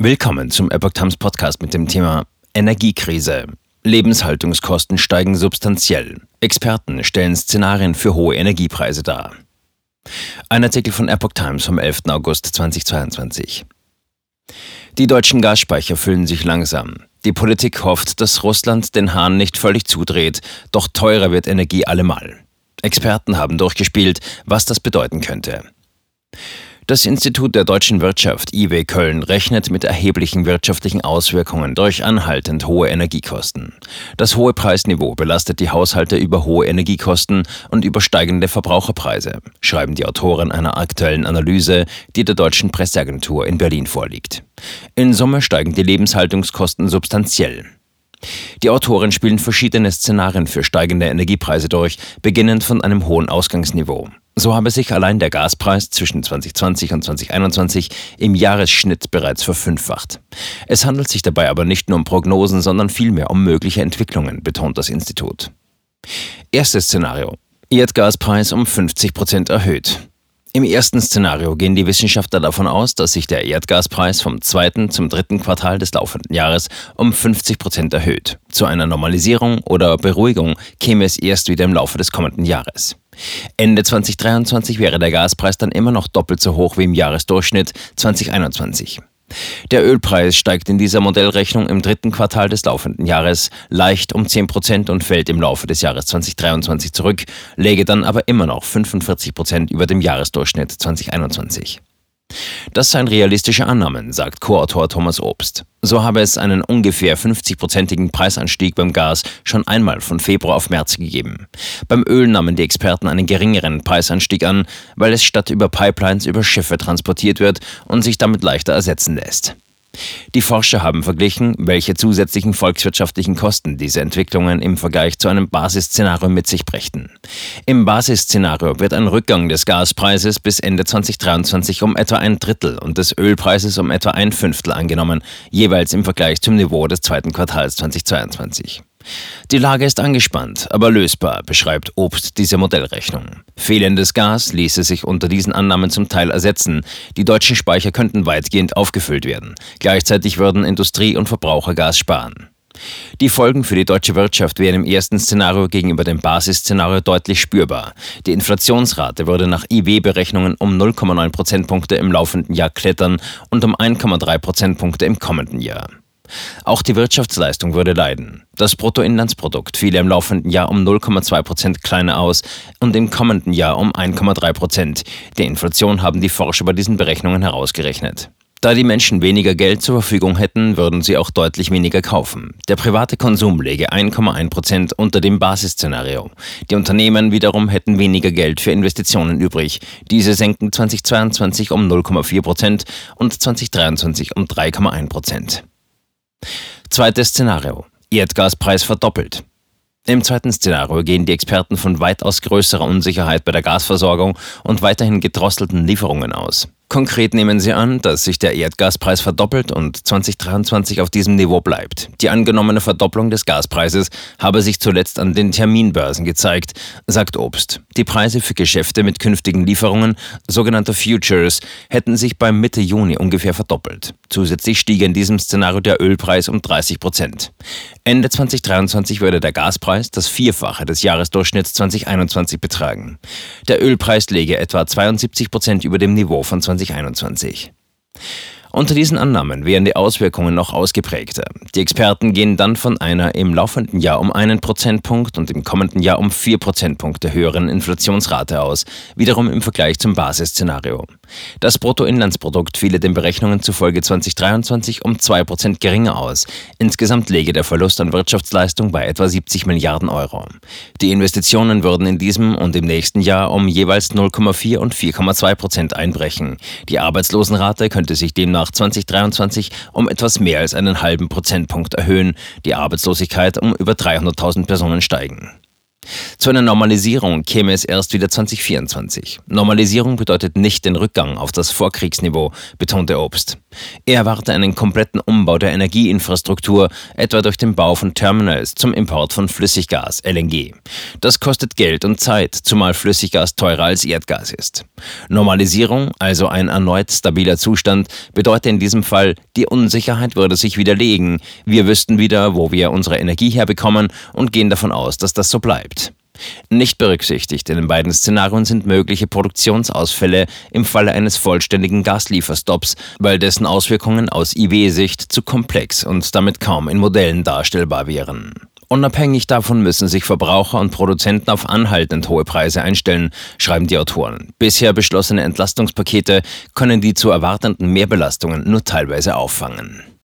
Willkommen zum Epoch Times Podcast mit dem Thema Energiekrise. Lebenshaltungskosten steigen substanziell. Experten stellen Szenarien für hohe Energiepreise dar. Ein Artikel von Epoch Times vom 11. August 2022. Die deutschen Gasspeicher füllen sich langsam. Die Politik hofft, dass Russland den Hahn nicht völlig zudreht, doch teurer wird Energie allemal. Experten haben durchgespielt, was das bedeuten könnte. Das Institut der deutschen Wirtschaft IW Köln rechnet mit erheblichen wirtschaftlichen Auswirkungen durch anhaltend hohe Energiekosten. Das hohe Preisniveau belastet die Haushalte über hohe Energiekosten und übersteigende Verbraucherpreise, schreiben die Autoren einer aktuellen Analyse, die der deutschen Presseagentur in Berlin vorliegt. In Summe steigen die Lebenshaltungskosten substanziell. Die Autoren spielen verschiedene Szenarien für steigende Energiepreise durch, beginnend von einem hohen Ausgangsniveau. So habe sich allein der Gaspreis zwischen 2020 und 2021 im Jahresschnitt bereits verfünffacht. Es handelt sich dabei aber nicht nur um Prognosen, sondern vielmehr um mögliche Entwicklungen, betont das Institut. Erstes Szenario. Erdgaspreis um 50 Prozent erhöht. Im ersten Szenario gehen die Wissenschaftler davon aus, dass sich der Erdgaspreis vom zweiten zum dritten Quartal des laufenden Jahres um 50 Prozent erhöht. Zu einer Normalisierung oder Beruhigung käme es erst wieder im Laufe des kommenden Jahres. Ende 2023 wäre der Gaspreis dann immer noch doppelt so hoch wie im Jahresdurchschnitt 2021. Der Ölpreis steigt in dieser Modellrechnung im dritten Quartal des laufenden Jahres leicht um 10 Prozent und fällt im Laufe des Jahres 2023 zurück, läge dann aber immer noch 45 Prozent über dem Jahresdurchschnitt 2021. Das seien realistische Annahmen, sagt Co-Autor Thomas Obst. So habe es einen ungefähr 50-prozentigen Preisanstieg beim Gas schon einmal von Februar auf März gegeben. Beim Öl nahmen die Experten einen geringeren Preisanstieg an, weil es statt über Pipelines über Schiffe transportiert wird und sich damit leichter ersetzen lässt. Die Forscher haben verglichen, welche zusätzlichen volkswirtschaftlichen Kosten diese Entwicklungen im Vergleich zu einem Basisszenario mit sich brächten. Im Basisszenario wird ein Rückgang des Gaspreises bis Ende 2023 um etwa ein Drittel und des Ölpreises um etwa ein Fünftel angenommen, jeweils im Vergleich zum Niveau des zweiten Quartals 2022. Die Lage ist angespannt, aber lösbar, beschreibt Obst diese Modellrechnung. Fehlendes Gas ließe sich unter diesen Annahmen zum Teil ersetzen. Die deutschen Speicher könnten weitgehend aufgefüllt werden. Gleichzeitig würden Industrie und Verbraucher Gas sparen. Die Folgen für die deutsche Wirtschaft wären im ersten Szenario gegenüber dem Basisszenario deutlich spürbar. Die Inflationsrate würde nach IW-Berechnungen um 0,9 Prozentpunkte im laufenden Jahr klettern und um 1,3 Prozentpunkte im kommenden Jahr. Auch die Wirtschaftsleistung würde leiden. Das Bruttoinlandsprodukt fiele im laufenden Jahr um 0,2 Prozent kleiner aus und im kommenden Jahr um 1,3 Prozent. Die Inflation haben die Forscher bei diesen Berechnungen herausgerechnet. Da die Menschen weniger Geld zur Verfügung hätten, würden sie auch deutlich weniger kaufen. Der private Konsum läge 1,1 Prozent unter dem Basisszenario. Die Unternehmen wiederum hätten weniger Geld für Investitionen übrig. Diese senken 2022 um 0,4 Prozent und 2023 um 3,1 Prozent. Zweites Szenario. Erdgaspreis verdoppelt. Im zweiten Szenario gehen die Experten von weitaus größerer Unsicherheit bei der Gasversorgung und weiterhin gedrosselten Lieferungen aus. Konkret nehmen sie an, dass sich der Erdgaspreis verdoppelt und 2023 auf diesem Niveau bleibt. Die angenommene Verdopplung des Gaspreises habe sich zuletzt an den Terminbörsen gezeigt, sagt Obst. Die Preise für Geschäfte mit künftigen Lieferungen, sogenannte Futures, hätten sich beim Mitte Juni ungefähr verdoppelt. Zusätzlich stiege in diesem Szenario der Ölpreis um 30 Prozent. Ende 2023 würde der Gaspreis das Vierfache des Jahresdurchschnitts 2021 betragen. Der Ölpreis läge etwa 72 Prozent über dem Niveau von 20 2021. Unter diesen Annahmen wären die Auswirkungen noch ausgeprägter. Die Experten gehen dann von einer im laufenden Jahr um einen Prozentpunkt und im kommenden Jahr um vier Prozentpunkte höheren Inflationsrate aus, wiederum im Vergleich zum Basisszenario. Das Bruttoinlandsprodukt fiele den Berechnungen zufolge 2023 um zwei Prozent geringer aus. Insgesamt läge der Verlust an Wirtschaftsleistung bei etwa 70 Milliarden Euro. Die Investitionen würden in diesem und im nächsten Jahr um jeweils 0,4 und 4,2 Prozent einbrechen. Die Arbeitslosenrate könnte sich demnach nach 2023 um etwas mehr als einen halben Prozentpunkt erhöhen, die Arbeitslosigkeit um über 300.000 Personen steigen. Zu einer Normalisierung käme es erst wieder 2024. Normalisierung bedeutet nicht den Rückgang auf das Vorkriegsniveau, betonte Obst. Er erwarte einen kompletten Umbau der Energieinfrastruktur, etwa durch den Bau von Terminals zum Import von Flüssiggas, LNG. Das kostet Geld und Zeit, zumal Flüssiggas teurer als Erdgas ist. Normalisierung, also ein erneut stabiler Zustand, bedeutet in diesem Fall, die Unsicherheit würde sich widerlegen. Wir wüssten wieder, wo wir unsere Energie herbekommen und gehen davon aus, dass das so bleibt. Nicht berücksichtigt in den beiden Szenarien sind mögliche Produktionsausfälle im Falle eines vollständigen Gaslieferstopps, weil dessen Auswirkungen aus IW-Sicht zu komplex und damit kaum in Modellen darstellbar wären. Unabhängig davon müssen sich Verbraucher und Produzenten auf anhaltend hohe Preise einstellen, schreiben die Autoren. Bisher beschlossene Entlastungspakete können die zu erwartenden Mehrbelastungen nur teilweise auffangen.